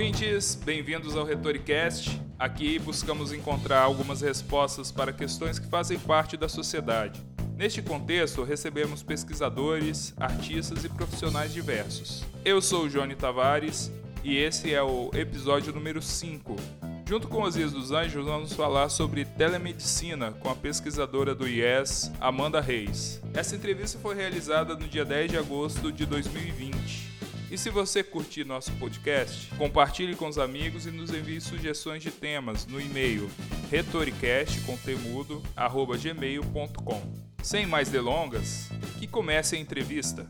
ouvintes, bem-vindos ao Retoricast. Aqui buscamos encontrar algumas respostas para questões que fazem parte da sociedade. Neste contexto, recebemos pesquisadores, artistas e profissionais diversos. Eu sou o Johnny Tavares e esse é o episódio número 5. Junto com Osias dos Anjos, vamos falar sobre telemedicina com a pesquisadora do IES, Amanda Reis. Essa entrevista foi realizada no dia 10 de agosto de 2020. E se você curtir nosso podcast, compartilhe com os amigos e nos envie sugestões de temas no e-mail retoricast.gmail.com. Sem mais delongas, que comece a entrevista.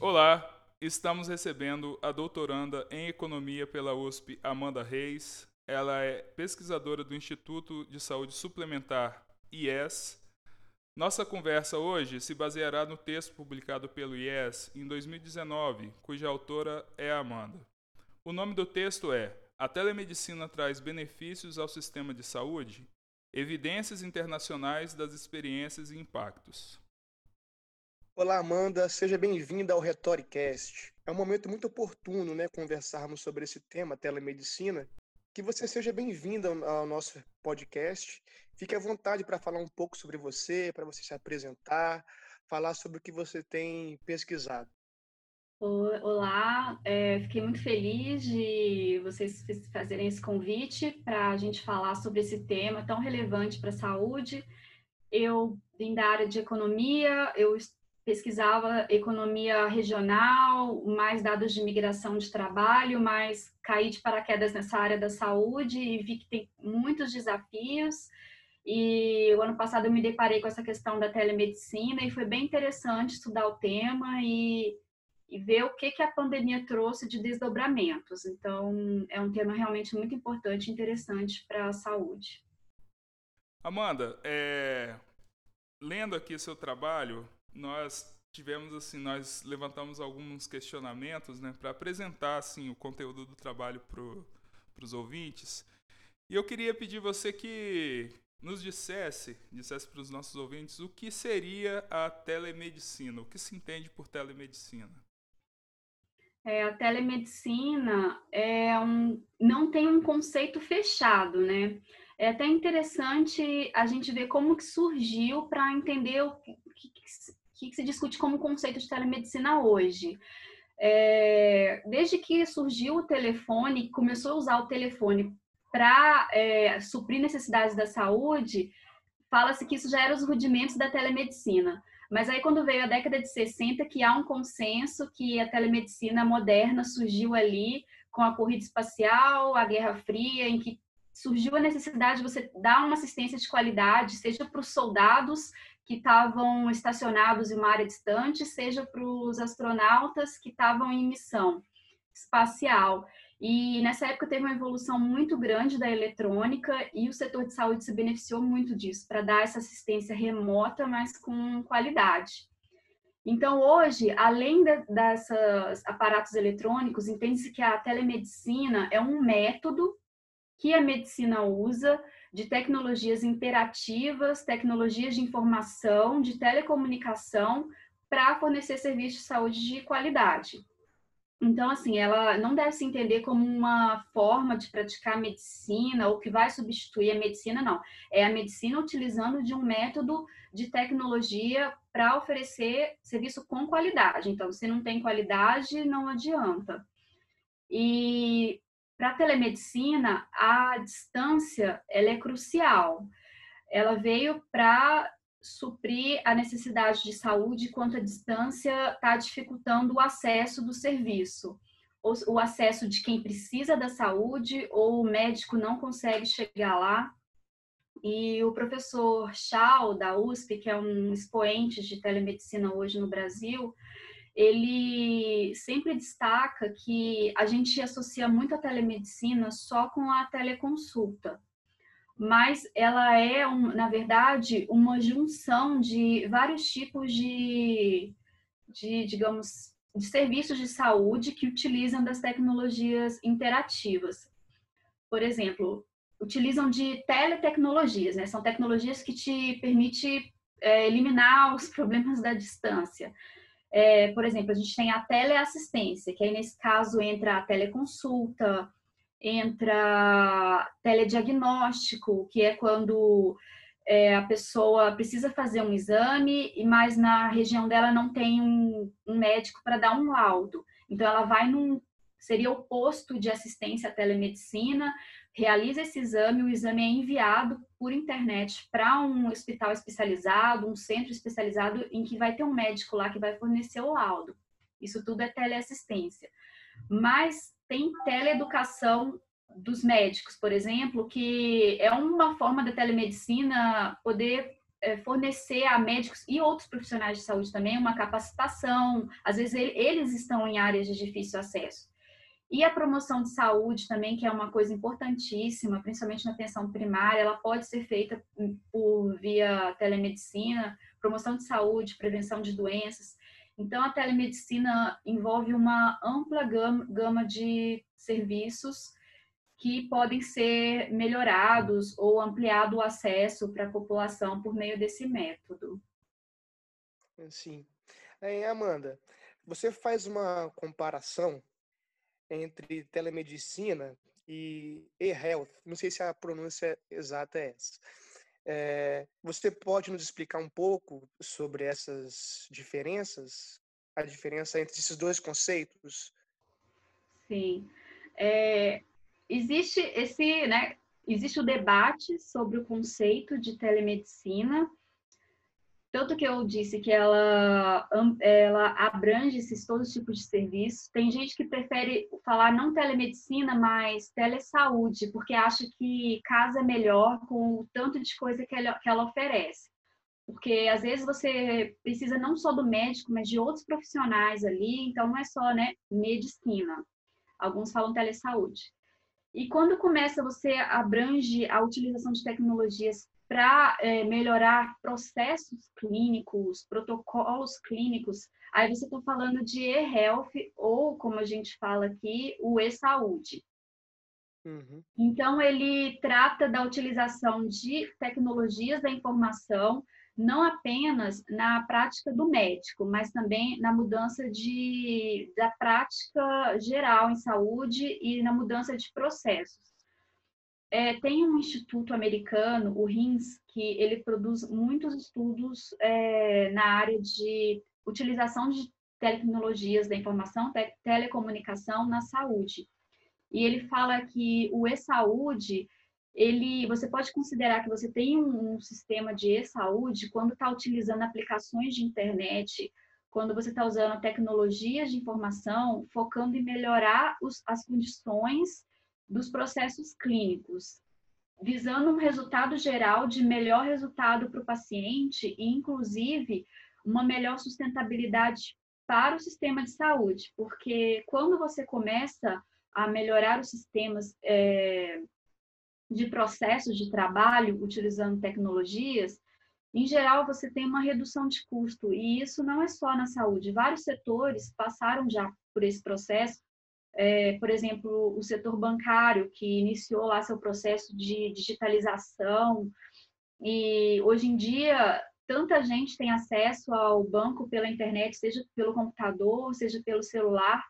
Olá, estamos recebendo a doutoranda em Economia pela USP, Amanda Reis, ela é pesquisadora do Instituto de Saúde Suplementar IES. Nossa conversa hoje se baseará no texto publicado pelo IES em 2019, cuja autora é a Amanda. O nome do texto é A telemedicina traz benefícios ao sistema de saúde? Evidências internacionais das experiências e impactos. Olá, Amanda, seja bem-vinda ao Retoricast. É um momento muito oportuno, né, conversarmos sobre esse tema, telemedicina, que você seja bem-vinda ao nosso podcast. Fique à vontade para falar um pouco sobre você, para você se apresentar, falar sobre o que você tem pesquisado. Olá, é, fiquei muito feliz de vocês fazerem esse convite para a gente falar sobre esse tema tão relevante para a saúde. Eu vim da área de economia, eu pesquisava economia regional, mais dados de migração de trabalho, mas caí de paraquedas nessa área da saúde e vi que tem muitos desafios. E o ano passado eu me deparei com essa questão da telemedicina e foi bem interessante estudar o tema e, e ver o que, que a pandemia trouxe de desdobramentos. Então, é um tema realmente muito importante e interessante para a saúde. Amanda, é... lendo aqui seu trabalho, nós tivemos assim, nós levantamos alguns questionamentos, né, para apresentar assim o conteúdo do trabalho para os ouvintes. E eu queria pedir você que nos dissesse, dissesse para os nossos ouvintes o que seria a telemedicina, o que se entende por telemedicina. É, a telemedicina é um, não tem um conceito fechado, né? É até interessante a gente ver como que surgiu para entender o que, que se discute como conceito de telemedicina hoje. É, desde que surgiu o telefone, começou a usar o telefone para é, suprir necessidades da saúde, fala-se que isso já era os rudimentos da telemedicina. Mas aí, quando veio a década de 60, que há um consenso que a telemedicina moderna surgiu ali com a corrida espacial, a Guerra Fria, em que surgiu a necessidade de você dar uma assistência de qualidade, seja para os soldados que estavam estacionados em uma área distante, seja para os astronautas que estavam em missão espacial. E nessa época teve uma evolução muito grande da eletrônica e o setor de saúde se beneficiou muito disso, para dar essa assistência remota, mas com qualidade. Então, hoje, além de, desses aparatos eletrônicos, entende-se que a telemedicina é um método que a medicina usa de tecnologias interativas, tecnologias de informação, de telecomunicação, para fornecer serviços de saúde de qualidade. Então, assim, ela não deve se entender como uma forma de praticar medicina ou que vai substituir a medicina, não. É a medicina utilizando de um método de tecnologia para oferecer serviço com qualidade. Então, se não tem qualidade, não adianta. E para a telemedicina, a distância ela é crucial. Ela veio para suprir a necessidade de saúde quanto a distância está dificultando o acesso do serviço, o, acesso de quem precisa da saúde ou o médico não consegue chegar lá. E o professor Chau, da USP, que é um expoente de telemedicina hoje no Brasil, ele sempre destaca que a gente associa muito a telemedicina só com a teleconsulta, mas ela é, na verdade, uma junção de vários tipos de, de, digamos, de serviços de saúde que utilizam das tecnologias interativas. Por exemplo, utilizam de teletecnologias, né? São tecnologias que te permitem é, eliminar os problemas da distância. É, por exemplo, a gente tem a teleassistência, que aí nesse caso entra a teleconsulta, entra telediagnóstico, que é quando é, a pessoa precisa fazer um exame, mas na região dela não tem um, um médico para dar um laudo. Então, ela vai num. Seria o posto de assistência à telemedicina, realiza esse exame, o exame é enviado por internet para um hospital especializado, um centro especializado, em que vai ter um médico lá que vai fornecer o laudo. Isso tudo é teleassistência. Mas tem teleeducação dos médicos, por exemplo, que é uma forma da telemedicina poder é, fornecer a médicos e outros profissionais de saúde também uma capacitação. Às vezes eles estão em áreas de difícil acesso. E a promoção de saúde também, que é uma coisa importantíssima, principalmente na atenção primária, ela pode ser feita por via telemedicina, promoção de saúde, prevenção de doenças. Então, a telemedicina envolve uma ampla gama, de serviços que podem ser melhorados ou ampliado o acesso para a população por meio desse método. Sim. Amanda, você faz uma comparação entre telemedicina e e-health. Não sei se a pronúncia exata é essa. É, você pode nos explicar um pouco sobre essas diferenças? A diferença entre esses dois conceitos? Sim. É, existe esse, né, existe o debate sobre o conceito de telemedicina tanto que eu disse que ela, ela abrange esses todos os tipos de serviços. Tem gente que prefere falar não telemedicina, mas telesaúde, porque acha que casa melhor com o tanto de coisa que ela, que ela oferece. Porque às vezes você precisa não só do médico, mas de outros profissionais ali, então não é só né, medicina. Alguns falam telesaúde. E quando começa, você abrange a utilização de tecnologias para é, melhorar processos clínicos, protocolos clínicos, aí você está falando de e-health ou, como a gente fala aqui, o e-saúde. Uhum. Então, ele trata da utilização de tecnologias da informação, não apenas na prática do médico, mas também na mudança de, da prática geral em saúde e na mudança de processos. É, tem um instituto americano, o RINS, que ele produz muitos estudos é, na área de utilização de tecnologias da informação, te telecomunicação na saúde. E ele fala que o e-saúde, ele, você pode considerar que você tem um, um sistema de e-saúde quando está utilizando aplicações de internet, quando você está usando tecnologias de informação, focando em melhorar os, as condições dos processos clínicos, visando um resultado geral de melhor resultado para o paciente e, inclusive, uma melhor sustentabilidade para o sistema de saúde, porque quando você começa a melhorar os sistemas é, de processos de trabalho utilizando tecnologias, em geral você tem uma redução de custo e isso não é só na saúde. Vários setores passaram já por esse processo é, por exemplo, o setor bancário, que iniciou lá seu processo de digitalização, e hoje em dia tanta gente tem acesso ao banco pela internet, seja pelo computador, seja pelo celular.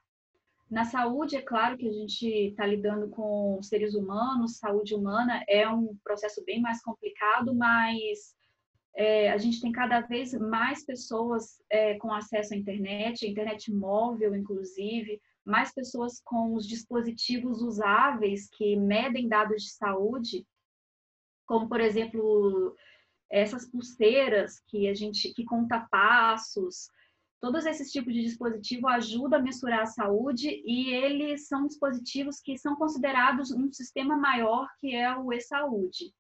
Na saúde, é claro que a gente está lidando com seres humanos, saúde humana é um processo bem mais complicado, mas é, a gente tem cada vez mais pessoas é, com acesso à internet, internet móvel, inclusive, mais pessoas com os dispositivos usáveis que medem dados de saúde, como por exemplo essas pulseiras que a gente que conta passos, todos esses tipos de dispositivo ajudam a mensurar a saúde e eles são dispositivos que são considerados um sistema maior que é o e-saúde.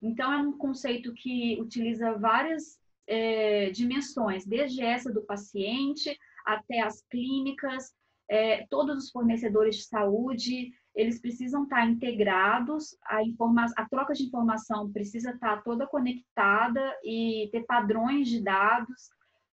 Então é um conceito que utiliza várias é, dimensões, desde essa do paciente até as clínicas, é, todos os fornecedores de saúde, eles precisam estar integrados, a, informa a troca de informação precisa estar toda conectada e ter padrões de dados.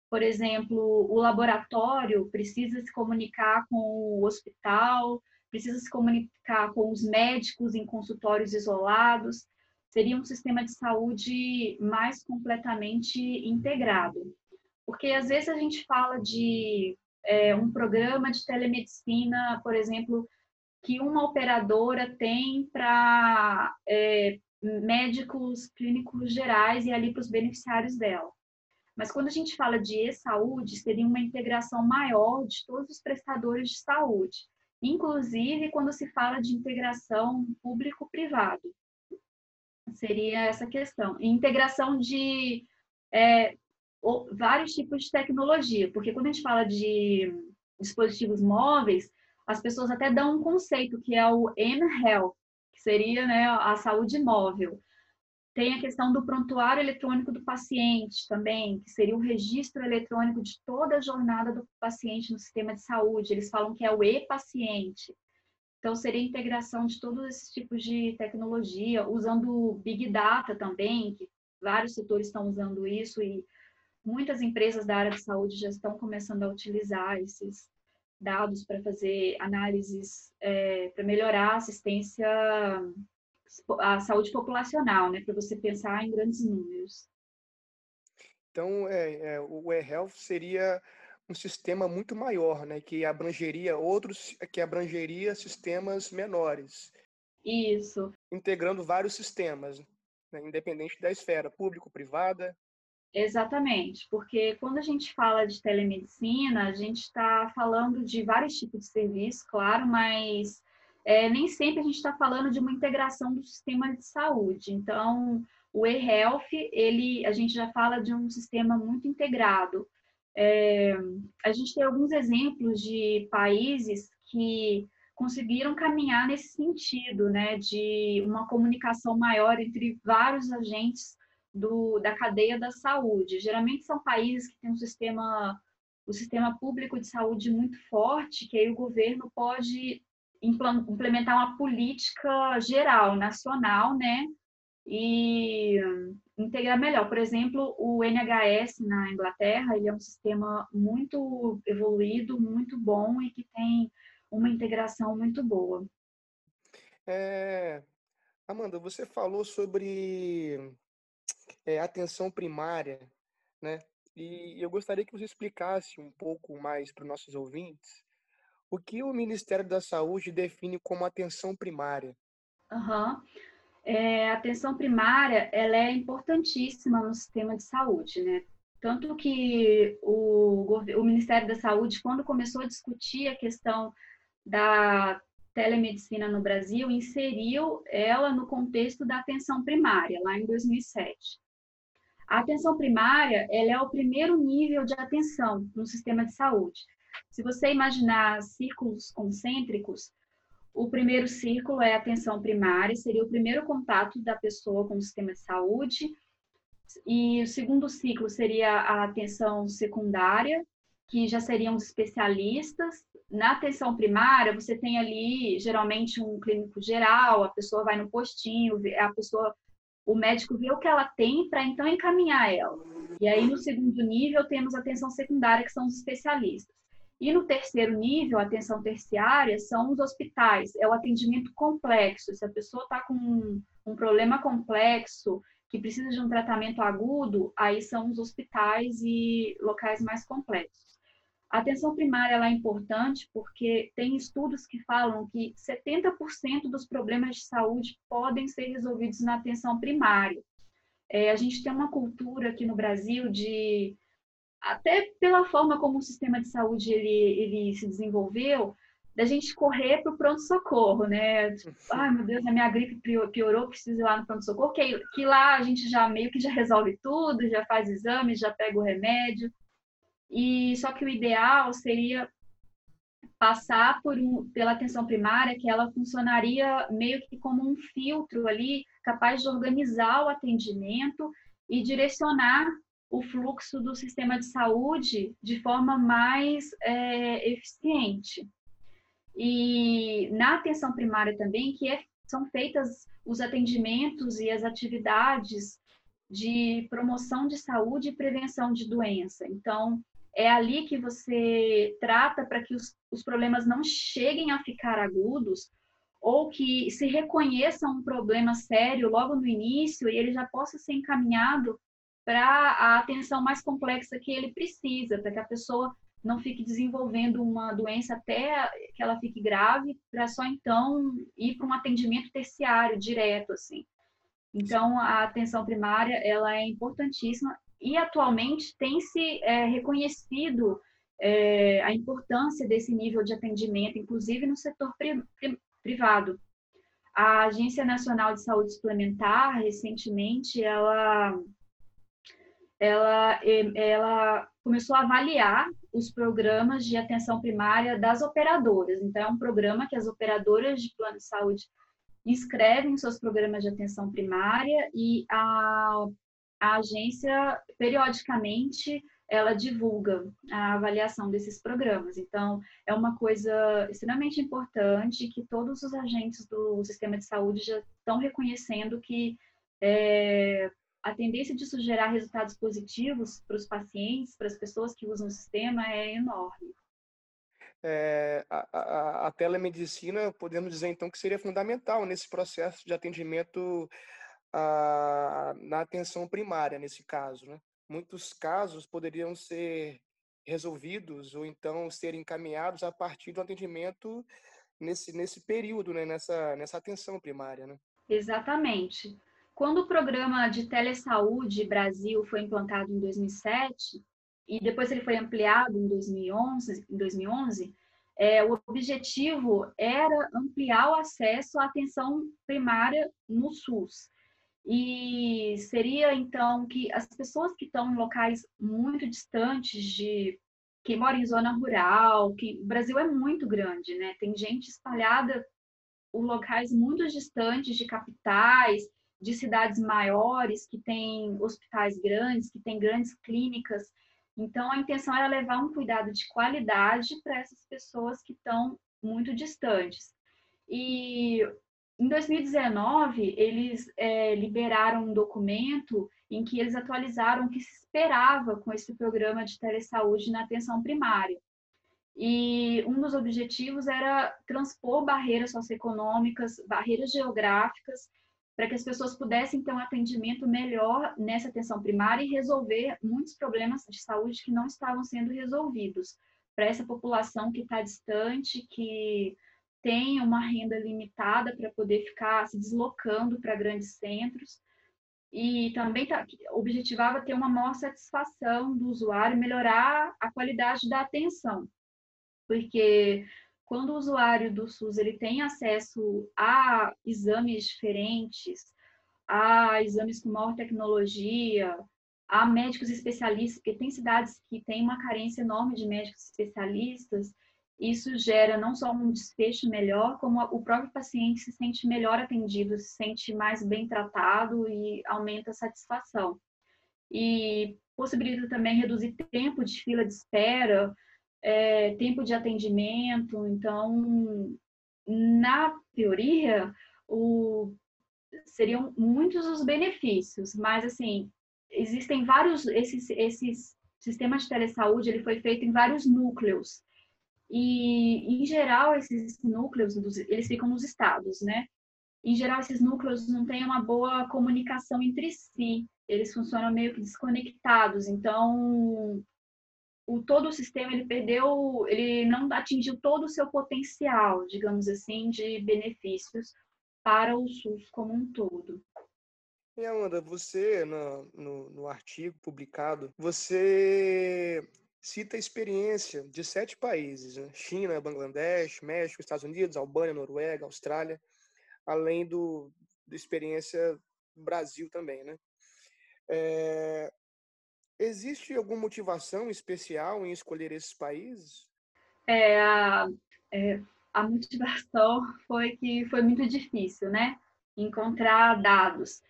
Por exemplo, o laboratório precisa se comunicar com o hospital, precisa se comunicar com os médicos em consultórios isolados. Seria um sistema de saúde mais completamente integrado. Porque às vezes a gente fala de é, um programa de telemedicina, por exemplo, que uma operadora tem para é, médicos clínicos gerais e ali para os beneficiários dela. Mas quando a gente fala de e-saúde, seria uma integração maior de todos os prestadores de saúde, inclusive quando se fala de integração público-privado. Seria essa questão. Integração de é, vários tipos de tecnologia, porque quando a gente fala de dispositivos móveis, as pessoas até dão um conceito que é o M-Health, que seria né, a saúde móvel. Tem a questão do prontuário eletrônico do paciente também, que seria o registro eletrônico de toda a jornada do paciente no sistema de saúde. Eles falam que é o e-paciente. Então, seria a integração de todos esses tipos de tecnologia, usando Big Data também, que vários setores estão usando isso e muitas empresas da área de saúde já estão começando a utilizar esses dados para fazer análises, é, para melhorar a assistência à saúde populacional, né, para você pensar em grandes números. Então, é, é, o e-health seria um sistema muito maior, né, que abrangeria outros, que abrangeria sistemas menores. Isso. Integrando vários sistemas, né, independente da esfera, público, privada. Exatamente, porque quando a gente fala de telemedicina, a gente está falando de vários tipos de serviço, claro, mas é, nem sempre a gente está falando de uma integração do sistema de saúde. Então, o e-health, ele, a gente já fala de um sistema muito integrado. É, a gente tem alguns exemplos de países que conseguiram caminhar nesse sentido, né, de uma comunicação maior entre vários agentes do, da cadeia da saúde. Geralmente são países que têm um sistema, o sistema público de saúde muito forte, que aí o governo pode implementar uma política geral, nacional, né? E integrar melhor. Por exemplo, o NHS na Inglaterra, ele é um sistema muito evoluído, muito bom e que tem uma integração muito boa. É, Amanda, você falou sobre é, atenção primária, né? E eu gostaria que você explicasse um pouco mais para os nossos ouvintes o que o Ministério da Saúde define como atenção primária. Uhum. É, a atenção primária ela é importantíssima no sistema de saúde, né? Tanto que o, o Ministério da Saúde, quando começou a discutir a questão da telemedicina no Brasil, inseriu ela no contexto da atenção primária, lá em 2007. A atenção primária ela é o primeiro nível de atenção no sistema de saúde. Se você imaginar círculos concêntricos, o primeiro círculo é a atenção primária, seria o primeiro contato da pessoa com o sistema de saúde. E o segundo ciclo seria a atenção secundária, que já seriam os especialistas. Na atenção primária, você tem ali geralmente um clínico geral, a pessoa vai no postinho, a pessoa o médico vê o que ela tem para então encaminhar ela. E aí, no segundo nível, temos a atenção secundária, que são os especialistas. E no terceiro nível, a atenção terciária, são os hospitais, é o atendimento complexo. Se a pessoa está com um, um problema complexo, que precisa de um tratamento agudo, aí são os hospitais e locais mais complexos. A atenção primária é importante porque tem estudos que falam que 70% dos problemas de saúde podem ser resolvidos na atenção primária. É, a gente tem uma cultura aqui no Brasil de, até pela forma como o sistema de saúde ele, ele se desenvolveu, da gente correr para o pronto-socorro, né? Tipo, ai meu Deus, a minha gripe piorou, preciso ir lá no pronto-socorro, que, que lá a gente já meio que já resolve tudo, já faz exame, já pega o remédio. E só que o ideal seria passar por um, pela atenção primária, que ela funcionaria meio que como um filtro ali, capaz de organizar o atendimento e direcionar o fluxo do sistema de saúde de forma mais é, eficiente. E na atenção primária também, que é, são feitas os atendimentos e as atividades de promoção de saúde e prevenção de doença. Então, é ali que você trata para que os, os problemas não cheguem a ficar agudos ou que se reconheça um problema sério logo no início e ele já possa ser encaminhado para a atenção mais complexa que ele precisa, para que a pessoa não fique desenvolvendo uma doença até que ela fique grave, para só então ir para um atendimento terciário direto assim. Então a atenção primária ela é importantíssima e atualmente tem se é, reconhecido é, a importância desse nível de atendimento, inclusive no setor pri pri privado. A Agência Nacional de Saúde Suplementar recentemente ela ela, ela começou a avaliar os programas de atenção primária das operadoras. Então, é um programa que as operadoras de plano de saúde inscrevem seus programas de atenção primária e a, a agência, periodicamente, ela divulga a avaliação desses programas. Então, é uma coisa extremamente importante que todos os agentes do sistema de saúde já estão reconhecendo que é, a tendência disso gerar resultados positivos para os pacientes, para as pessoas que usam o sistema, é enorme. É, a, a, a, telemedicina, podemos dizer então que seria fundamental nesse processo de atendimento a, na atenção primária, nesse caso. Né? Muitos casos poderiam ser resolvidos ou então ser encaminhados a partir do atendimento nesse, nesse período, né? nessa, nessa atenção primária. Né? Exatamente. Quando o programa de telesaúde Brasil foi implantado em 2007 e depois ele foi ampliado em 2011, em 2011 é, o objetivo era ampliar o acesso à atenção primária no SUS. E seria então que as pessoas que estão em locais muito distantes de quem mora em zona rural, que o Brasil é muito grande, né? Tem gente espalhada em locais muito distantes de capitais, de cidades maiores, que têm hospitais grandes, que têm grandes clínicas. Então, a intenção era levar um cuidado de qualidade para essas pessoas que estão muito distantes. E em 2019, eles é, liberaram um documento em que eles atualizaram o que se esperava com esse programa de telesaúde na atenção primária. E um dos objetivos era transpor barreiras socioeconômicas, barreiras geográficas para que as pessoas pudessem ter um atendimento melhor nessa atenção primária e resolver muitos problemas de saúde que não estavam sendo resolvidos para essa população que está distante, que tem uma renda limitada para poder ficar se deslocando para grandes centros. E também tá, objetivava ter uma maior satisfação do usuário, melhorar a qualidade da atenção. Porque quando o usuário do SUS ele tem acesso a exames diferentes, a exames com maior tecnologia, a médicos especialistas, porque tem cidades que têm uma carência enorme de médicos especialistas, isso gera não só um desfecho melhor, como o próprio paciente se sente melhor atendido, se sente mais bem tratado e aumenta a satisfação. E possibilita também reduzir tempo de fila de espera, é, tempo de atendimento. Então, na teoria, o, seriam muitos os benefícios, mas assim, existem vários, esses, esses sistemas de telesaúde, ele foi feito em vários núcleos. E, em geral, esses núcleos, eles ficam nos estados, né? Em geral, esses núcleos não têm uma boa comunicação entre si. Eles funcionam meio que desconectados. Então, o todo o sistema ele perdeu, ele não atingiu todo o seu potencial, digamos assim, de benefícios para o SUS como um todo. E Amanda, você no, no, no artigo publicado, você cita a experiência de sete países: né? China, Bangladesh, México, Estados Unidos, Albânia, Noruega, Austrália, além do da experiência Brasil também, né? É, Existe alguma motivação especial em escolher esses países? É, a, é, a motivação foi que foi muito difícil, né? Encontrar dados.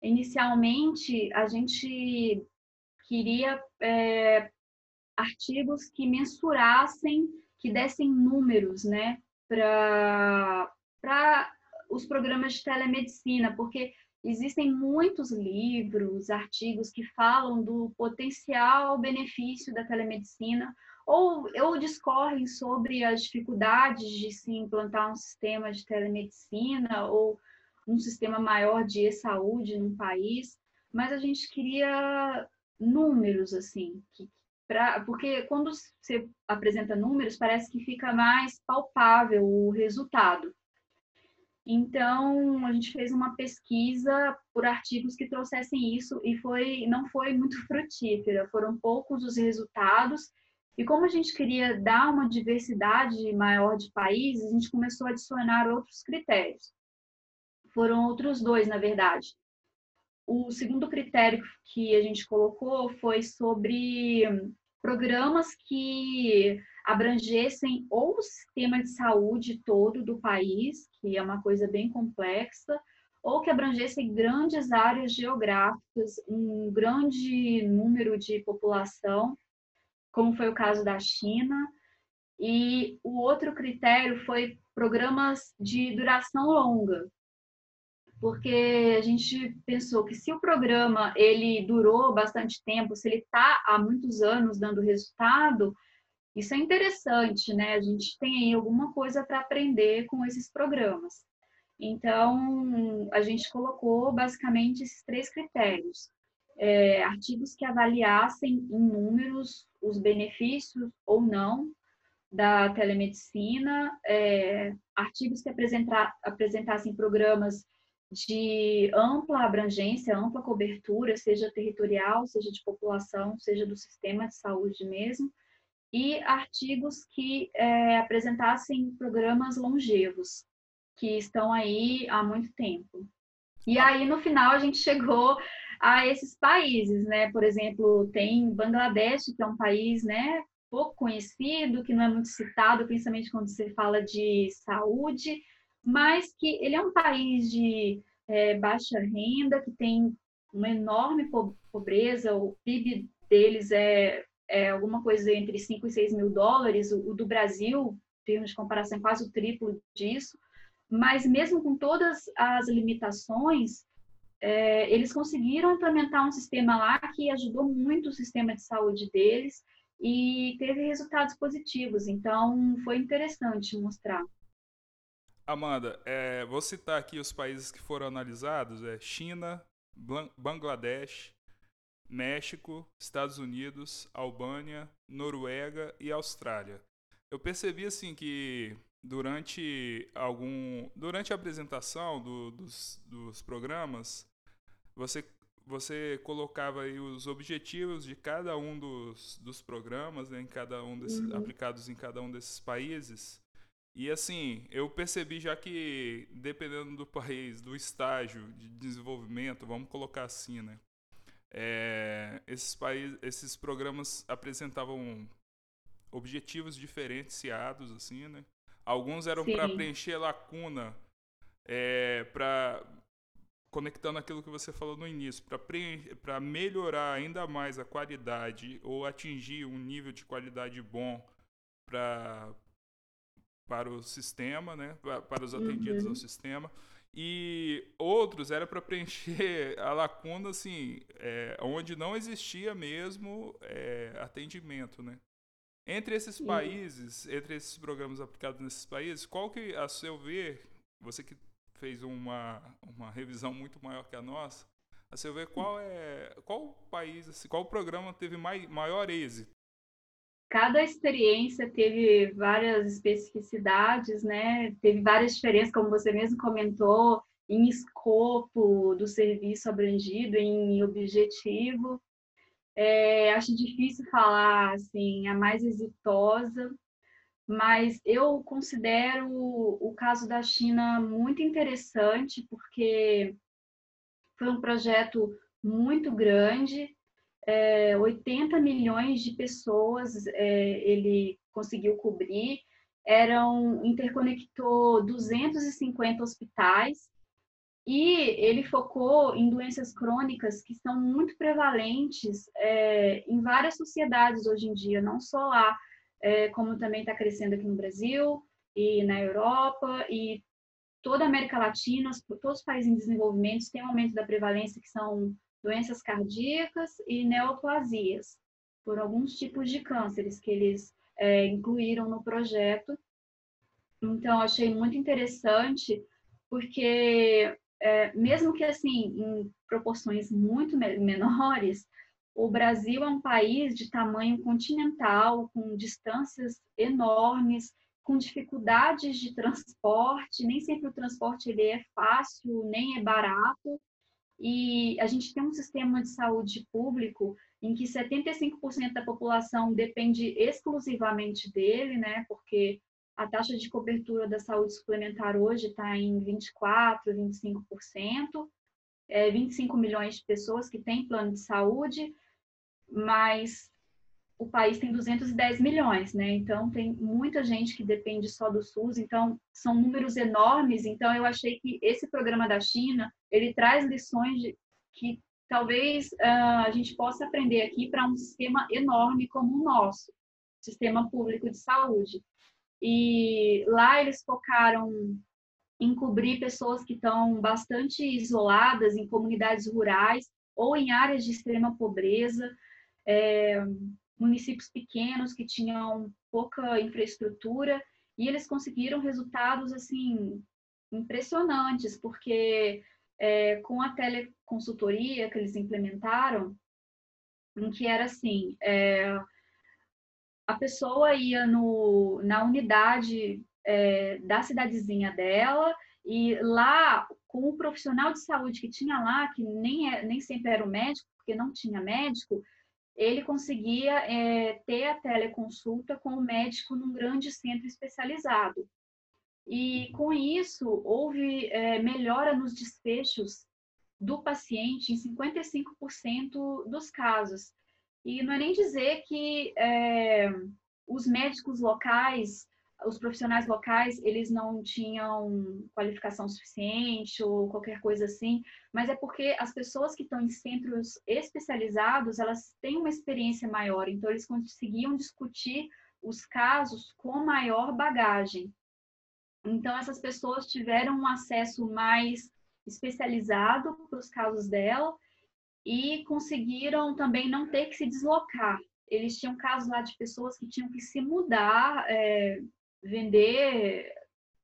Inicialmente, a gente queria é, artigos que mensurassem, que dessem números, né? Para os programas de telemedicina, porque existem muitos livros, artigos que falam do potencial benefício da telemedicina ou, ou discorrem sobre as dificuldades de se implantar um sistema de telemedicina ou um sistema maior de e-saúde num país, mas a gente queria números, assim, que, pra, porque quando você apresenta números, parece que fica mais palpável o resultado. Então, a gente fez uma pesquisa por artigos que trouxessem isso e foi, não foi muito frutífera, foram poucos os resultados. E como a gente queria dar uma diversidade maior de países, a gente começou a adicionar outros critérios. Foram outros dois, na verdade. O segundo critério que a gente colocou foi sobre programas que abrangessem ou o sistema de saúde todo do país, que é uma coisa bem complexa, ou que abrangessem grandes áreas geográficas, um grande número de população, como foi o caso da China. E o outro critério foi programas de duração longa, porque a gente pensou que se o programa ele durou bastante tempo, se ele está há muitos anos dando resultado, isso é interessante, né? A gente tem aí alguma coisa para aprender com esses programas. Então, a gente colocou basicamente esses três critérios. É, artigos que avaliassem em números os benefícios ou não da telemedicina, é, artigos que apresentassem programas de ampla abrangência, ampla cobertura, seja territorial, seja de população, seja do sistema de saúde mesmo, e artigos que é, apresentassem programas longevos, que estão aí há muito tempo. E aí, no final, a gente chegou a esses países, né? Por exemplo, tem Bangladesh, que é um país, né, pouco conhecido, que não é muito citado, principalmente quando você fala de saúde, mas que ele é um país de é, baixa renda, que tem uma enorme pobreza, o PIB deles é, é alguma coisa entre 5 e 6 mil dólares, o, o do Brasil, em termos de comparação, é quase o triplo disso, mas mesmo com todas as limitações, é, eles conseguiram implementar um sistema lá que ajudou muito o sistema de saúde deles e teve resultados positivos, então foi interessante mostrar. Amanda, é, vou citar aqui os países que foram analisados: é China, Bangladesh, México, Estados Unidos, Albânia, Noruega e Austrália. Eu percebi assim que durante algum durante a apresentação do, dos, dos programas você você colocava aí os objetivos de cada um dos, dos programas né, em cada um desses, uhum. aplicados em cada um desses países e assim, eu percebi já que, dependendo do país, do estágio de desenvolvimento, vamos colocar assim, né? É, esses, países, esses programas apresentavam objetivos diferenciados, assim, né? Alguns eram para preencher lacuna, é, para conectando aquilo que você falou no início, para melhorar ainda mais a qualidade ou atingir um nível de qualidade bom para para o sistema, né, para os atendidos uhum. ao sistema. E outros era para preencher a lacuna, assim, é, onde não existia mesmo é, atendimento, né? Entre esses uhum. países, entre esses programas aplicados nesses países, qual que, a seu ver, você que fez uma, uma revisão muito maior que a nossa, a seu ver, qual é qual país, assim, qual programa teve mai, maior êxito cada experiência teve várias especificidades, né? Teve várias diferenças, como você mesmo comentou, em escopo do serviço abrangido, em objetivo. É, acho difícil falar assim a mais exitosa, mas eu considero o caso da China muito interessante porque foi um projeto muito grande, é, 80 milhões de pessoas é, ele conseguiu cobrir, eram interconectou 250 hospitais. E ele focou em doenças crônicas que são muito prevalentes é, em várias sociedades hoje em dia, não só lá, é, como também está crescendo aqui no Brasil e na Europa e toda a América Latina, todos os países em desenvolvimento têm um aumento da prevalência que são doenças cardíacas e neoplasias, por alguns tipos de cânceres que eles é, incluíram no projeto. Então, achei muito interessante, porque é, mesmo que assim, em proporções muito menores, o Brasil é um país de tamanho continental, com distâncias enormes, com dificuldades de transporte, nem sempre o transporte ele é fácil, nem é barato. E a gente tem um sistema de saúde público em que 75% da população depende exclusivamente dele, né? Porque a taxa de cobertura da saúde suplementar hoje está em 24, 25%. É, 25 milhões de pessoas que têm plano de saúde, mas o país tem 210 milhões, né? Então tem muita gente que depende só do SUS, então são números enormes. Então eu achei que esse programa da China ele traz lições de, que talvez uh, a gente possa aprender aqui para um sistema enorme como o nosso, sistema público de saúde. E lá eles focaram em cobrir pessoas que estão bastante isoladas em comunidades rurais ou em áreas de extrema pobreza. É, municípios pequenos que tinham pouca infraestrutura e eles conseguiram resultados assim impressionantes, porque é, com a teleconsultoria que eles implementaram, em que era assim, é, a pessoa ia no, na unidade é, da cidadezinha dela e lá com o profissional de saúde que tinha lá, que nem, é, nem sempre era o médico, porque não tinha médico, ele conseguia é, ter a teleconsulta com o médico num grande centro especializado. E com isso, houve é, melhora nos desfechos do paciente em 55% dos casos. E não é nem dizer que é, os médicos locais os profissionais locais eles não tinham qualificação suficiente ou qualquer coisa assim, mas é porque as pessoas que estão em centros especializados elas têm uma experiência maior, então eles conseguiam discutir os casos com maior bagagem. Então essas pessoas tiveram um acesso mais especializado para os casos dela e conseguiram também não ter que se deslocar. Eles tinham casos lá de pessoas que tinham que se mudar é, vender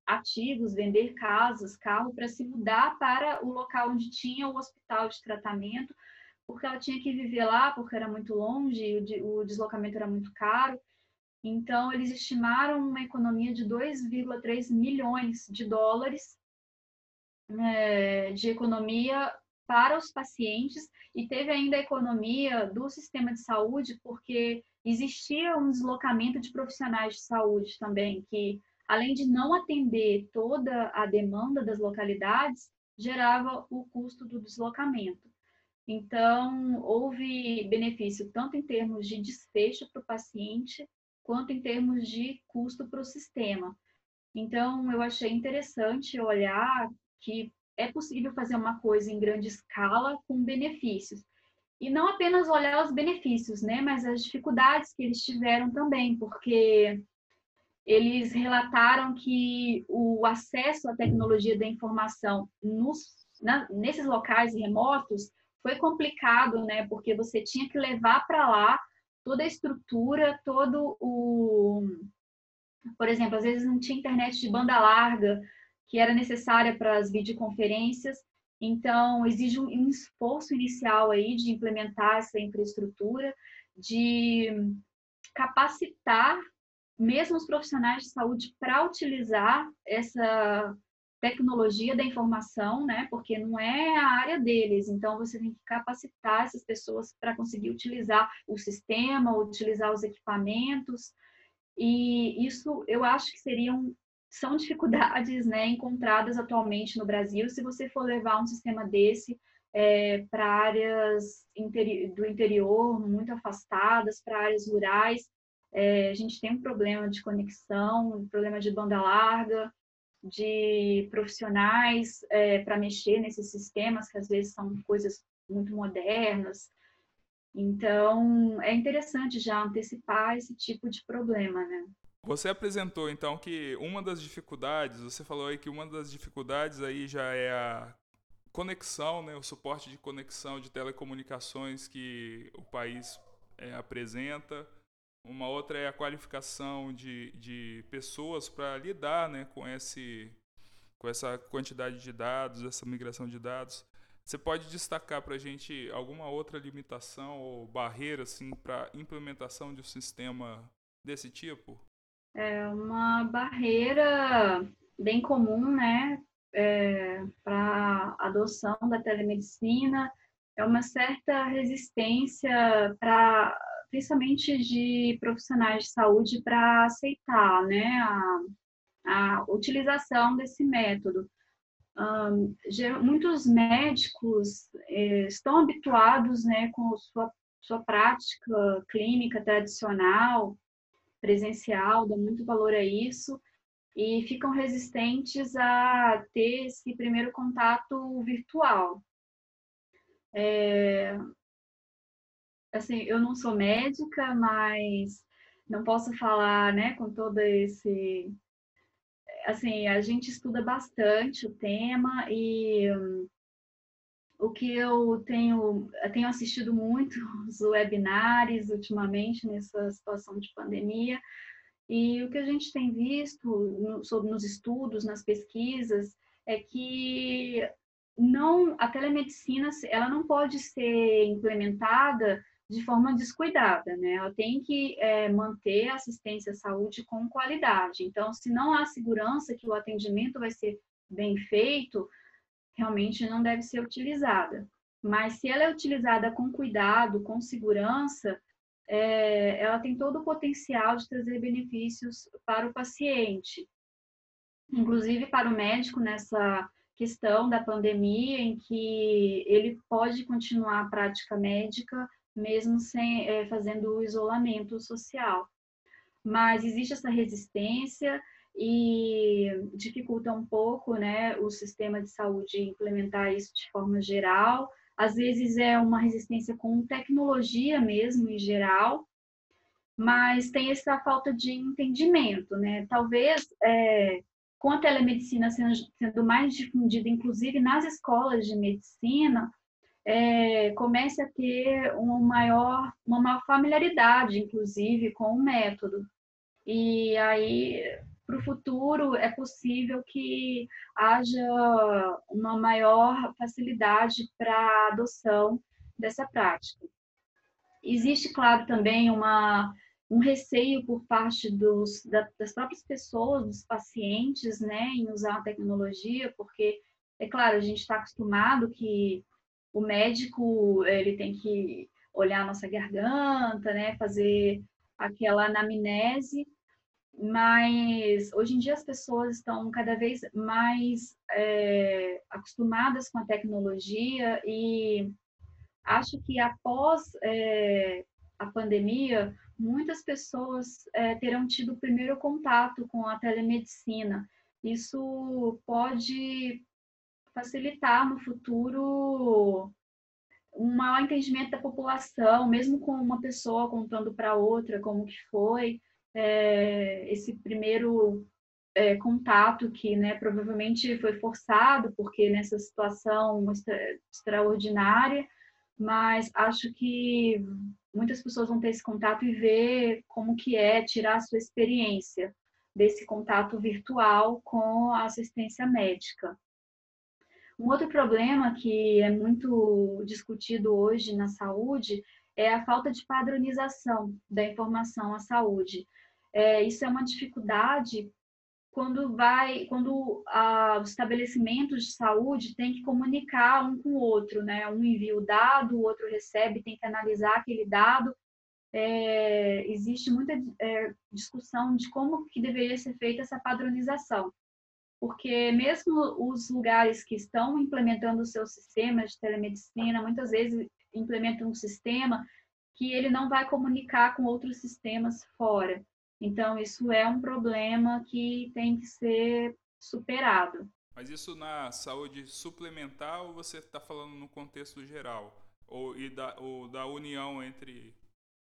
ativos, vender casas, carro para se mudar para o local onde tinha o hospital de tratamento, porque ela tinha que viver lá, porque era muito longe, o deslocamento era muito caro. Então, eles estimaram uma economia de 2,3 milhões de dólares é, de economia para os pacientes e teve ainda a economia do sistema de saúde, porque existia um deslocamento de profissionais de saúde também, que além de não atender toda a demanda das localidades, gerava o custo do deslocamento. Então, houve benefício tanto em termos de desfecho para o paciente, quanto em termos de custo para o sistema. Então, eu achei interessante olhar que é possível fazer uma coisa em grande escala com benefícios. E não apenas olhar os benefícios, né, mas as dificuldades que eles tiveram também, porque eles relataram que o acesso à tecnologia da informação nos, na, nesses locais remotos foi complicado, né, porque você tinha que levar para lá toda a estrutura, todo o. Por exemplo, às vezes não tinha internet de banda larga, que era necessária para as videoconferências. Então, exige um esforço inicial aí de implementar essa infraestrutura, de capacitar mesmo os profissionais de saúde para utilizar essa tecnologia da informação, né? Porque não é a área deles. Então, você tem que capacitar essas pessoas para conseguir utilizar o sistema, utilizar os equipamentos. E isso eu acho que seria um, são dificuldades né, encontradas atualmente no Brasil. Se você for levar um sistema desse é, para áreas interi do interior muito afastadas, para áreas rurais, é, a gente tem um problema de conexão, um problema de banda larga, de profissionais é, para mexer nesses sistemas, que às vezes são coisas muito modernas. Então, é interessante já antecipar esse tipo de problema, né? Você apresentou então que uma das dificuldades, você falou aí que uma das dificuldades aí já é a conexão, né, o suporte de conexão de telecomunicações que o país é, apresenta. Uma outra é a qualificação de, de pessoas para lidar né, com, esse, com essa quantidade de dados, essa migração de dados. Você pode destacar para a gente alguma outra limitação ou barreira assim, para implementação de um sistema desse tipo? É uma barreira bem comum, né, é, para adoção da telemedicina, é uma certa resistência para principalmente de profissionais de saúde para aceitar, né, a, a utilização desse método. Um, muitos médicos eh, estão habituados, né, com sua, sua prática clínica tradicional, presencial, dão muito valor a isso e ficam resistentes a ter esse primeiro contato virtual. É, assim, eu não sou médica, mas não posso falar, né, com todo esse assim, a gente estuda bastante o tema e o que eu tenho, eu tenho assistido muito os webinars ultimamente nessa situação de pandemia, e o que a gente tem visto no, sobre nos estudos, nas pesquisas, é que não a telemedicina ela não pode ser implementada de forma descuidada, né? Ela tem que é, manter a assistência à saúde com qualidade. Então, se não há segurança que o atendimento vai ser bem feito, realmente não deve ser utilizada. Mas se ela é utilizada com cuidado, com segurança, é, ela tem todo o potencial de trazer benefícios para o paciente, inclusive para o médico nessa questão da pandemia, em que ele pode continuar a prática médica mesmo sem é, fazendo o isolamento social. Mas existe essa resistência e dificulta um pouco né, o sistema de saúde implementar isso de forma geral. Às vezes é uma resistência com tecnologia mesmo, em geral, mas tem essa falta de entendimento, né? Talvez é, com a telemedicina sendo, mais difundida, inclusive nas escolas de medicina, é, comece a ter uma maior, uma maior familiaridade, inclusive, com o método. E aí para o futuro é possível que haja uma maior facilidade para a adoção dessa prática. Existe, claro, também uma, um receio por parte dos, das próprias pessoas, dos pacientes, né, em usar a tecnologia, porque, é claro, a gente está acostumado que o médico ele tem que olhar a nossa garganta, né, fazer aquela anamnese, mas hoje em dia as pessoas estão cada vez mais é, acostumadas com a tecnologia e acho que após é, a pandemia, muitas pessoas é, terão tido o primeiro contato com a telemedicina. Isso pode facilitar no futuro um maior entendimento da população, mesmo com uma pessoa contando para outra como que foi é, esse primeiro é, contato que né, provavelmente foi forçado, porque nessa situação extra, extraordinária, mas acho que muitas pessoas vão ter esse contato e ver como que é tirar a sua experiência desse contato virtual com a assistência médica. Um outro problema que é muito discutido hoje na saúde é a falta de padronização da informação à saúde. É, isso é uma dificuldade quando vai, quando ah, os estabelecimentos de saúde têm que comunicar um com o outro, né? Um envia o dado, o outro recebe, tem que analisar aquele dado. É, existe muita é, discussão de como que deveria ser feita essa padronização, porque mesmo os lugares que estão implementando os seus sistemas de telemedicina, muitas vezes implementam um sistema que ele não vai comunicar com outros sistemas fora. Então, isso é um problema que tem que ser superado. Mas isso na saúde suplementar ou você está falando no contexto geral? Ou, e da, ou da união entre.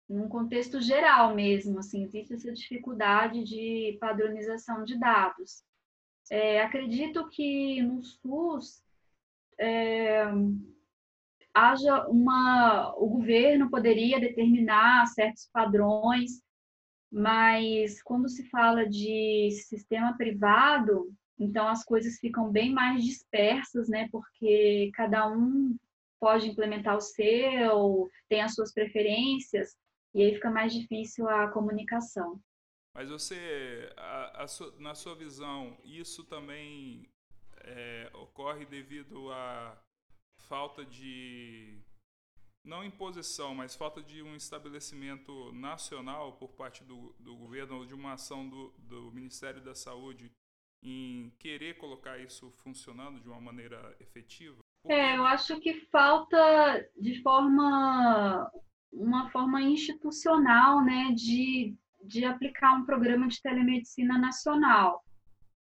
num contexto geral mesmo, assim, existe essa dificuldade de padronização de dados. É, acredito que no SUS é, haja uma, o governo poderia determinar certos padrões, mas quando se fala de sistema privado, então as coisas ficam bem mais dispersas, né? Porque cada um pode implementar o seu, tem as suas preferências, e aí fica mais difícil a comunicação. Mas você, a, a na sua visão, isso também é, ocorre devido à falta de não imposição, mas falta de um estabelecimento nacional por parte do, do governo ou de uma ação do, do Ministério da Saúde em querer colocar isso funcionando de uma maneira efetiva? É, eu acho que falta de forma uma forma institucional, né, de, de aplicar um programa de telemedicina nacional.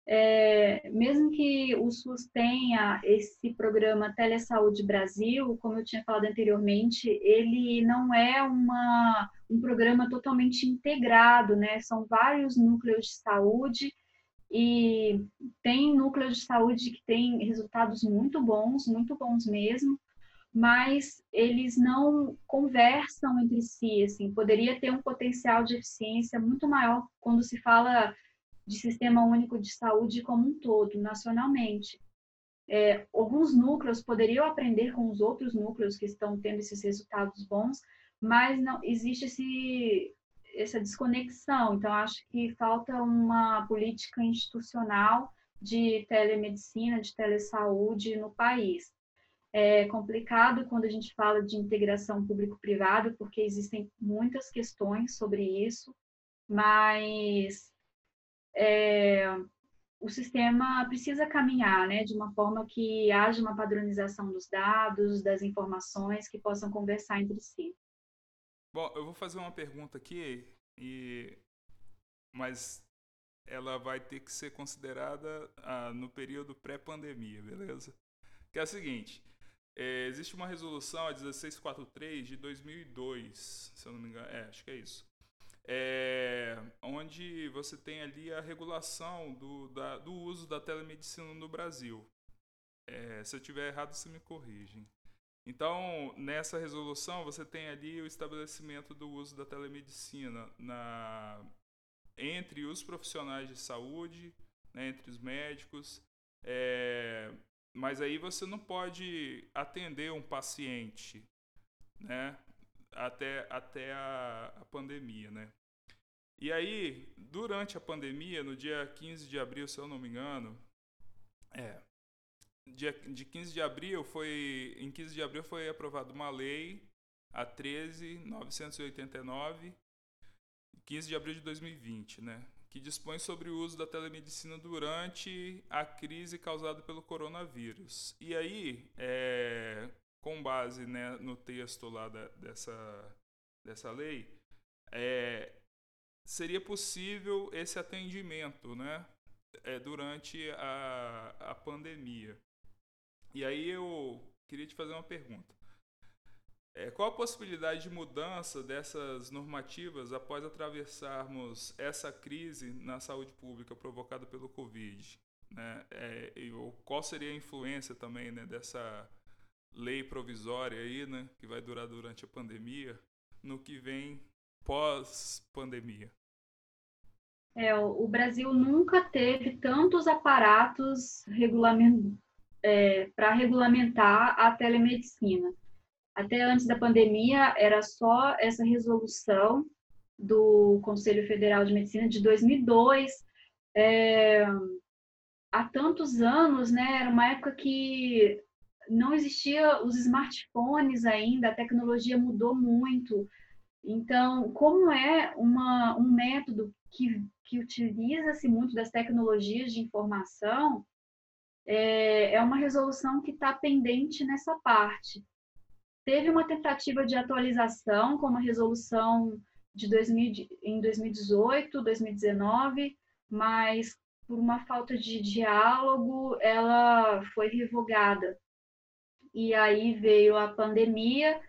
É, mesmo que o SUS tenha esse programa Telesaúde Brasil, como eu tinha falado anteriormente, ele não é uma, um programa totalmente integrado, né? São vários núcleos de saúde e tem núcleos de saúde que têm resultados muito bons, muito bons mesmo, mas eles não conversam entre si, assim, poderia ter um potencial de eficiência muito maior quando se fala de sistema único de saúde como um todo, nacionalmente. É, alguns núcleos poderiam aprender com os outros núcleos que estão tendo esses resultados bons, mas não existe esse, essa desconexão. Então, acho que falta uma política institucional de telemedicina, de telesaúde no país. É complicado quando a gente fala de integração público-privado, porque existem muitas questões sobre isso, mas é, o sistema precisa caminhar né, de uma forma que haja uma padronização dos dados, das informações que possam conversar entre si. Bom, eu vou fazer uma pergunta aqui, e... mas ela vai ter que ser considerada ah, no período pré-pandemia, beleza? Que é a seguinte: é, existe uma resolução, a 1643 de 2002, se eu não me engano, é, acho que é isso. É, onde você tem ali a regulação do, da, do uso da telemedicina no Brasil. É, se eu estiver errado, você me corrige. Então, nessa resolução, você tem ali o estabelecimento do uso da telemedicina na, entre os profissionais de saúde, né, entre os médicos, é, mas aí você não pode atender um paciente, né? Até, até a, a pandemia, né? E aí, durante a pandemia, no dia 15 de abril, se eu não me engano, é, dia, de 15 de abril foi, em 15 de abril foi aprovada uma lei, a 13.989, 15 de abril de 2020, né? que dispõe sobre o uso da telemedicina durante a crise causada pelo coronavírus. E aí, é, com base né, no texto lá da, dessa, dessa lei, é, seria possível esse atendimento né, é, durante a, a pandemia. E aí eu queria te fazer uma pergunta. É, qual a possibilidade de mudança dessas normativas após atravessarmos essa crise na saúde pública provocada pelo Covid? Né? É, e, qual seria a influência também né, dessa lei provisória aí, né, que vai durar durante a pandemia, no que vem pós-pandemia? É, o Brasil nunca teve tantos aparatos regulament... é, para regulamentar a telemedicina. Até antes da pandemia, era só essa resolução do Conselho Federal de Medicina de 2002. É, há tantos anos, né? Era uma época que não existia os smartphones ainda, a tecnologia mudou muito. Então, como é uma, um método que, que utiliza-se muito das tecnologias de informação, é, é uma resolução que está pendente nessa parte. Teve uma tentativa de atualização com uma resolução de 2000, em 2018, 2019, mas por uma falta de diálogo ela foi revogada. E aí veio a pandemia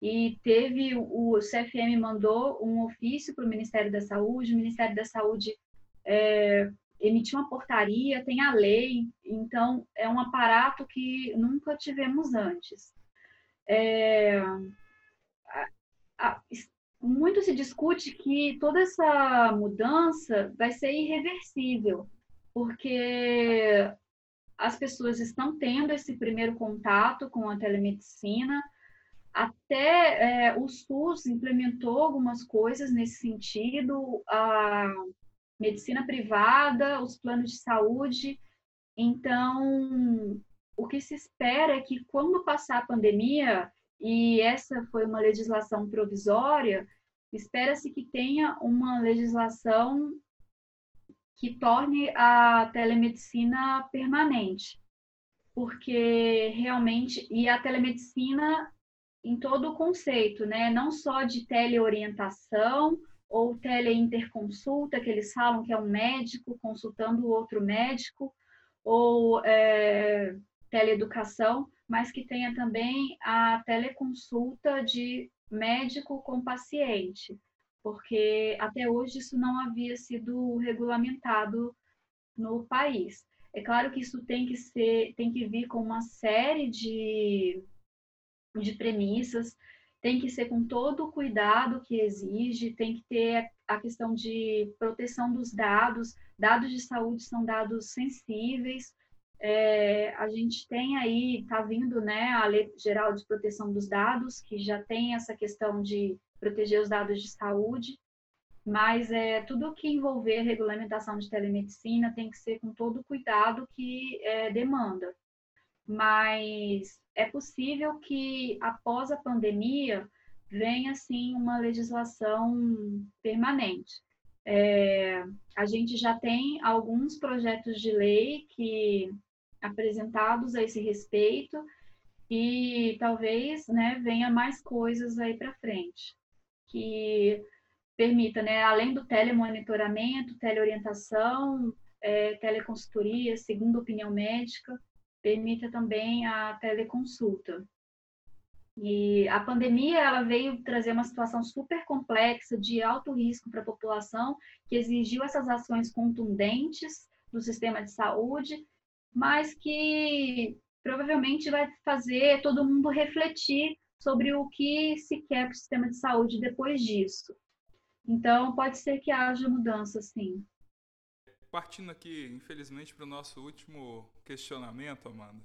e teve o CFM mandou um ofício para o Ministério da Saúde, o Ministério da Saúde é, emitiu uma portaria, tem a lei, então é um aparato que nunca tivemos antes. É, a, a, muito se discute que toda essa mudança vai ser irreversível, porque as pessoas estão tendo esse primeiro contato com a telemedicina, até é, o SUS implementou algumas coisas nesse sentido, a medicina privada, os planos de saúde. Então, o que se espera é que quando passar a pandemia, e essa foi uma legislação provisória, espera-se que tenha uma legislação que torne a telemedicina permanente, porque realmente e a telemedicina em todo o conceito, né? Não só de teleorientação ou teleinterconsulta, que eles falam que é um médico consultando outro médico, ou é, teleeducação, mas que tenha também a teleconsulta de médico com paciente, porque até hoje isso não havia sido regulamentado no país. É claro que isso tem que ser, tem que vir com uma série de de premissas, tem que ser com todo o cuidado que exige, tem que ter a questão de proteção dos dados, dados de saúde são dados sensíveis, é, a gente tem aí, está vindo né, a Lei Geral de Proteção dos Dados, que já tem essa questão de proteger os dados de saúde, mas é, tudo que envolver regulamentação de telemedicina tem que ser com todo o cuidado que é, demanda mas é possível que após a pandemia venha sim uma legislação permanente. É, a gente já tem alguns projetos de lei que apresentados a esse respeito e talvez né, venha mais coisas aí para frente que permita, né, além do telemonitoramento, teleorientação, é, teleconsultoria, segunda opinião médica, permita também a teleconsulta. E a pandemia ela veio trazer uma situação super complexa de alto risco para a população, que exigiu essas ações contundentes do sistema de saúde, mas que provavelmente vai fazer todo mundo refletir sobre o que se quer para o sistema de saúde depois disso. Então, pode ser que haja mudança, sim partindo aqui, infelizmente, para o nosso último questionamento, Amanda.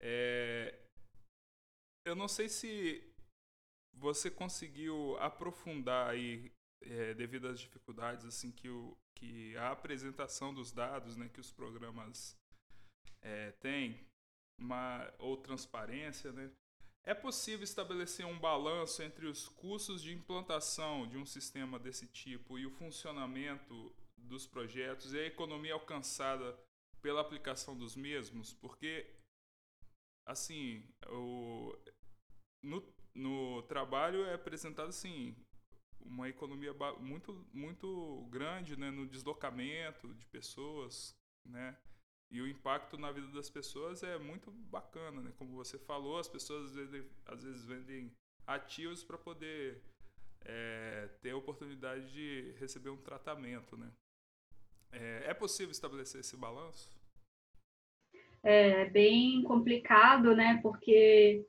É... Eu não sei se você conseguiu aprofundar aí, é, devido às dificuldades assim que, o, que a apresentação dos dados, né, que os programas é, têm, uma, ou transparência, né? É possível estabelecer um balanço entre os custos de implantação de um sistema desse tipo e o funcionamento dos projetos e a economia alcançada pela aplicação dos mesmos, porque assim, o, no, no trabalho é apresentado assim uma economia muito muito grande, né, no deslocamento de pessoas, né? E o impacto na vida das pessoas é muito bacana, né? Como você falou, as pessoas às vezes, às vezes vendem ativos para poder é, ter a oportunidade de receber um tratamento, né? É, é possível estabelecer esse balanço? É bem complicado, né? Porque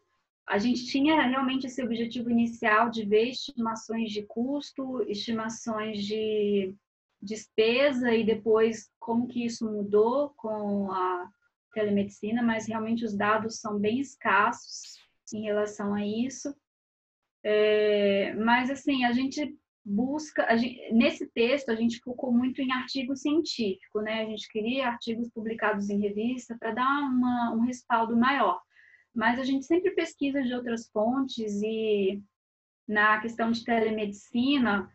a gente tinha realmente esse objetivo inicial de ver estimações de custo, estimações de despesa e depois como que isso mudou com a telemedicina, mas realmente os dados são bem escassos em relação a isso. É, mas assim, a gente busca, gente, nesse texto a gente focou muito em artigo científico, né? A gente queria artigos publicados em revista para dar uma, um respaldo maior. Mas a gente sempre pesquisa de outras fontes e na questão de telemedicina,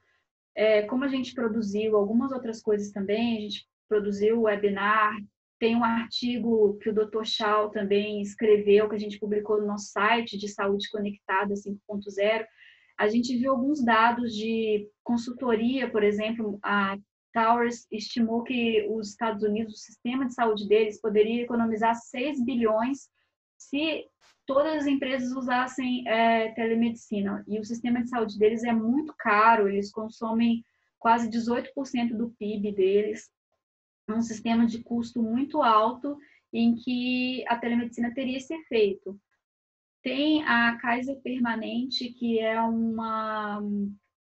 é, como a gente produziu algumas outras coisas também, a gente produziu o webinar, tem um artigo que o Dr. Shaw também escreveu, que a gente publicou no nosso site de Saúde Conectada 5.0, a gente viu alguns dados de consultoria, por exemplo, a Towers estimou que os Estados Unidos, o sistema de saúde deles, poderia economizar 6 bilhões se todas as empresas usassem é, telemedicina e o sistema de saúde deles é muito caro, eles consomem quase 18% do PIB deles, um sistema de custo muito alto em que a telemedicina teria esse efeito. Tem a Kaiser Permanente, que é uma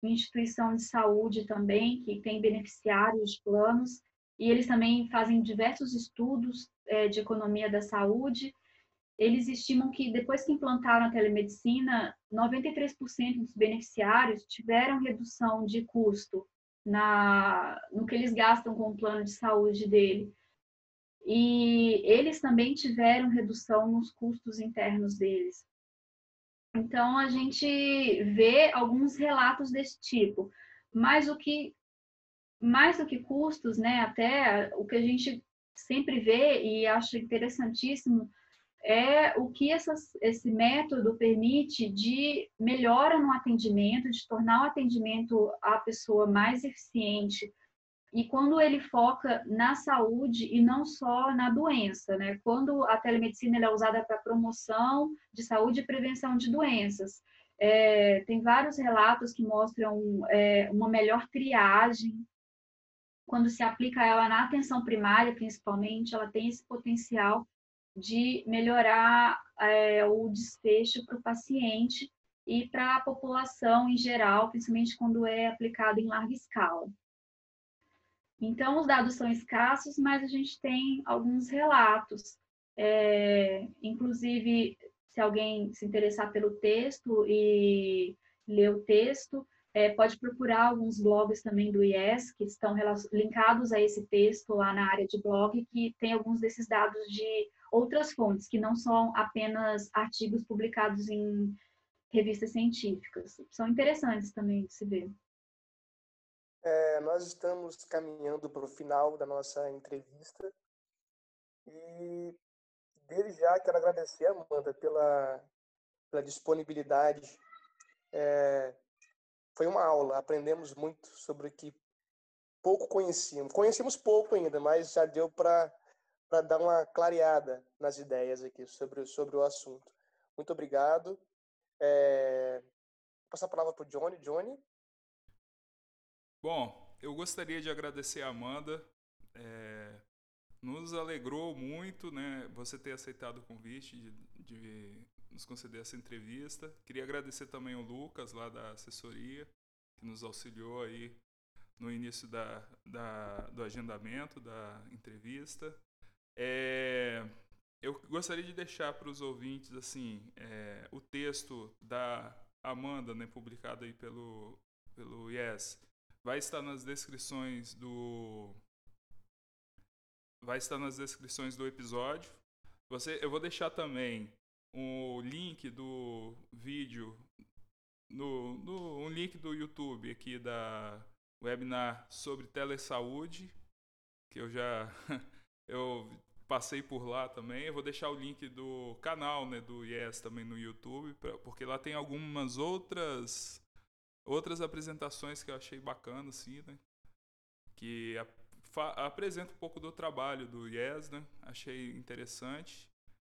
instituição de saúde também, que tem beneficiários planos, e eles também fazem diversos estudos é, de economia da saúde. Eles estimam que depois que implantaram a telemedicina, 93% dos beneficiários tiveram redução de custo na, no que eles gastam com o plano de saúde dele. E eles também tiveram redução nos custos internos deles. Então, a gente vê alguns relatos desse tipo. Mas o que, mais do que custos, né, até o que a gente sempre vê e acho interessantíssimo é o que essas, esse método permite de melhora no atendimento, de tornar o atendimento à pessoa mais eficiente. E quando ele foca na saúde e não só na doença, né? Quando a telemedicina é usada para promoção de saúde e prevenção de doenças. É, tem vários relatos que mostram é, uma melhor triagem. Quando se aplica ela na atenção primária, principalmente, ela tem esse potencial de melhorar é, o desfecho para o paciente e para a população em geral, principalmente quando é aplicado em larga escala. Então, os dados são escassos, mas a gente tem alguns relatos. É, inclusive, se alguém se interessar pelo texto e ler o texto, é, pode procurar alguns blogs também do IES, que estão linkados a esse texto lá na área de blog, que tem alguns desses dados de outras fontes, que não são apenas artigos publicados em revistas científicas. São interessantes também de se ver. É, nós estamos caminhando para o final da nossa entrevista e desde já quero agradecer a Amanda pela, pela disponibilidade. É, foi uma aula, aprendemos muito sobre o que pouco conhecíamos. Conhecemos pouco ainda, mas já deu para para dar uma clareada nas ideias aqui sobre, sobre o assunto. Muito obrigado. É... Vou passar a palavra para o Johnny. Johnny? Bom, eu gostaria de agradecer a Amanda. É... Nos alegrou muito né, você ter aceitado o convite de, de nos conceder essa entrevista. Queria agradecer também o Lucas, lá da assessoria, que nos auxiliou aí no início da, da, do agendamento da entrevista. É, eu gostaria de deixar para os ouvintes assim é, o texto da Amanda, né, publicado aí pelo pelo Yes, vai estar nas descrições do vai estar nas descrições do episódio. Você, eu vou deixar também o link do vídeo no, no um link do YouTube aqui da webinar sobre telesaúde que eu já eu passei por lá também. Eu vou deixar o link do canal, né, do Yes também no YouTube, pra, porque lá tem algumas outras outras apresentações que eu achei bacana assim, né? Que a, apresenta um pouco do trabalho do Yes, né? Achei interessante.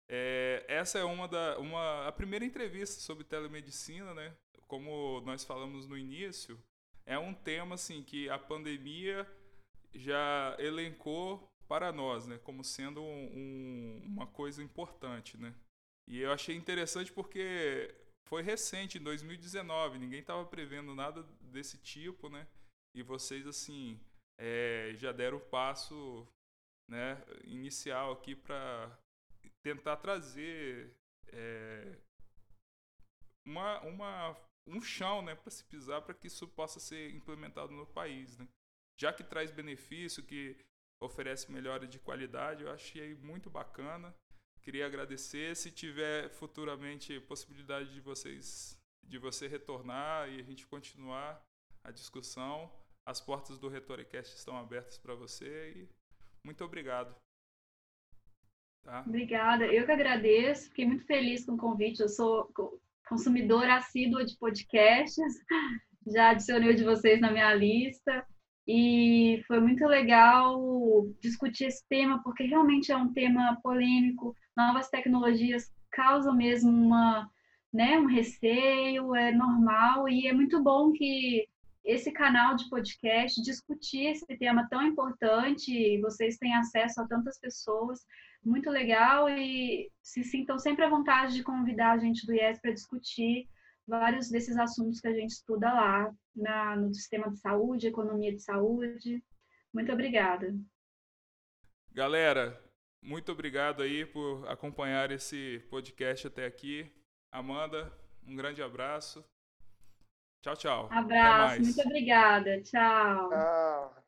É, essa é uma da uma a primeira entrevista sobre telemedicina, né? Como nós falamos no início, é um tema assim que a pandemia já elencou para nós, né, como sendo um, uma coisa importante, né. E eu achei interessante porque foi recente, em 2019, ninguém estava prevendo nada desse tipo, né, e vocês, assim, é, já deram o passo né, inicial aqui para tentar trazer é, uma, uma, um chão né, para se pisar para que isso possa ser implementado no país. Né? Já que traz benefício, que oferece melhora de qualidade. Eu achei muito bacana. Queria agradecer. Se tiver futuramente possibilidade de vocês de você retornar e a gente continuar a discussão, as portas do Retoricast estão abertas para você e muito obrigado. Tá? Obrigada. Eu que agradeço. Fiquei muito feliz com o convite. Eu sou consumidora assídua de podcasts. Já adicionei o de vocês na minha lista. E foi muito legal discutir esse tema, porque realmente é um tema polêmico. Novas tecnologias causa mesmo uma, né, um receio, é normal. E é muito bom que esse canal de podcast discutir esse tema tão importante, vocês têm acesso a tantas pessoas, muito legal. E se sintam sempre à vontade de convidar a gente do IES para discutir vários desses assuntos que a gente estuda lá na, no sistema de saúde, economia de saúde. Muito obrigada. Galera, muito obrigado aí por acompanhar esse podcast até aqui. Amanda, um grande abraço. Tchau, tchau. Abraço, muito obrigada. Tchau. Tchau.